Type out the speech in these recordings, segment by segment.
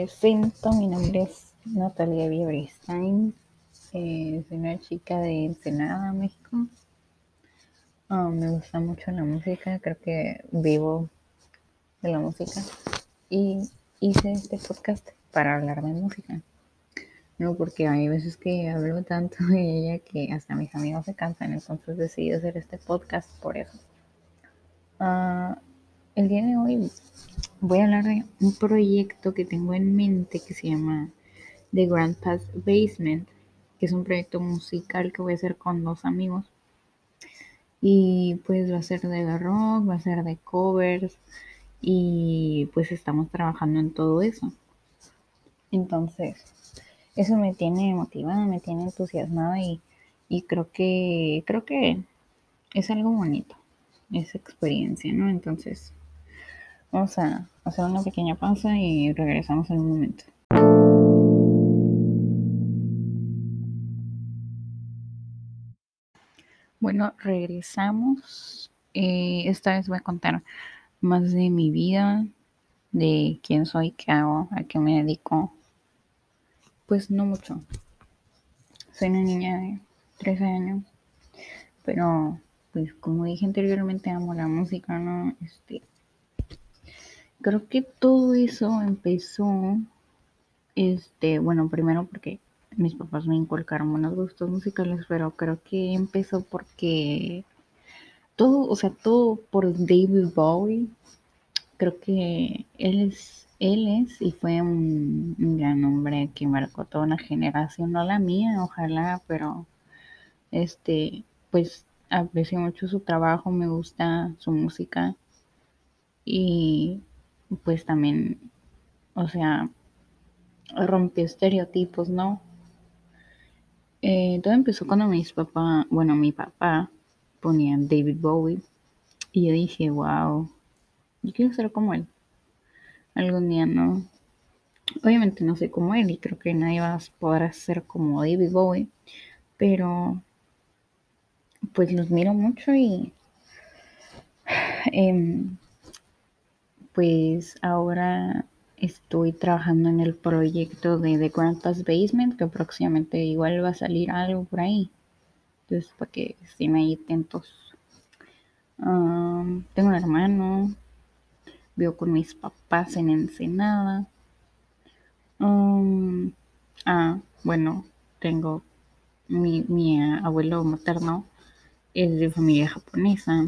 Presento, mi nombre es Natalia Bieberstein, eh, soy una chica de Ensenada, México. Ah, me gusta mucho la música, creo que vivo de la música y hice este podcast para hablar de música. No, porque hay veces que hablo tanto de ella que hasta mis amigos se cansan, entonces decidí hacer este podcast por eso. Uh, el día de hoy voy a hablar de un proyecto que tengo en mente que se llama The Grandpa's Basement, que es un proyecto musical que voy a hacer con dos amigos. Y pues va a ser de rock, va a ser de covers y pues estamos trabajando en todo eso. Entonces, eso me tiene motivada, me tiene entusiasmada y, y creo que creo que es algo bonito esa experiencia, ¿no? Entonces, vamos a hacer una pequeña pausa y regresamos en un momento. Bueno, regresamos. Eh, esta vez voy a contar más de mi vida, de quién soy, qué hago, a qué me dedico. Pues no mucho. Soy una niña de 13 años, pero pues como dije anteriormente, amo la música, ¿no? Este, creo que todo eso empezó, este, bueno, primero porque mis papás me inculcaron buenos gustos musicales, pero creo que empezó porque todo, o sea, todo por David Bowie. Creo que él es, él es y fue un, un gran hombre que marcó toda una generación, no la mía, ojalá, pero este, pues aprecio mucho su trabajo, me gusta su música y pues también, o sea, rompió estereotipos, ¿no? Eh, todo empezó cuando mis papás, bueno, mi papá ponía David Bowie y yo dije, wow, yo quiero ser como él. Algún día no. Obviamente no soy como él y creo que nadie va a poder ser como David Bowie, pero pues los miro mucho y em, pues ahora estoy trabajando en el proyecto de The Grandpa's Basement que próximamente igual va a salir algo por ahí. Entonces para que estén ahí atentos. Tengo un hermano vivo con mis papás en Ensenada. Ah bueno tengo mi, mi abuelo materno es de familia japonesa.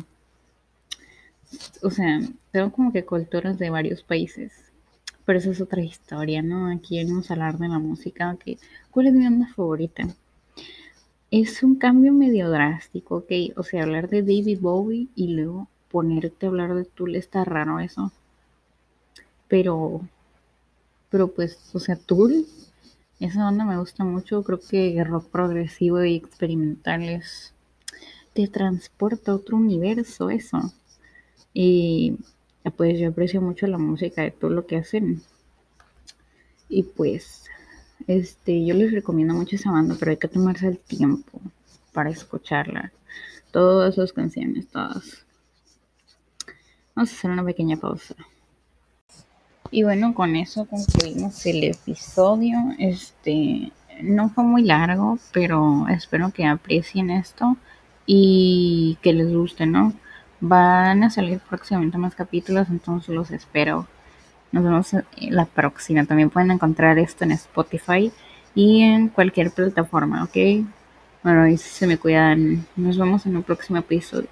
O sea, tengo como que culturas de varios países. Pero eso es otra historia, ¿no? Aquí vamos a hablar de la música. Que, ¿Cuál es mi banda favorita? Es un cambio medio drástico, ¿ok? O sea, hablar de David Bowie y luego ponerte a hablar de Tool está raro eso. Pero, pero pues, o sea, Tool, esa banda me gusta mucho. Creo que rock progresivo y experimental es te transporta a otro universo eso. Y pues yo aprecio mucho la música de todo lo que hacen. Y pues, este, yo les recomiendo mucho esa banda, pero hay que tomarse el tiempo para escucharla. Todas sus canciones, todas. Vamos a hacer una pequeña pausa. Y bueno, con eso concluimos el episodio. Este no fue muy largo, pero espero que aprecien esto y que les guste, ¿no? Van a salir próximamente más capítulos, entonces los espero. Nos vemos la próxima. También pueden encontrar esto en Spotify y en cualquier plataforma, ¿ok? Bueno, y se me cuidan. Nos vemos en un próximo episodio.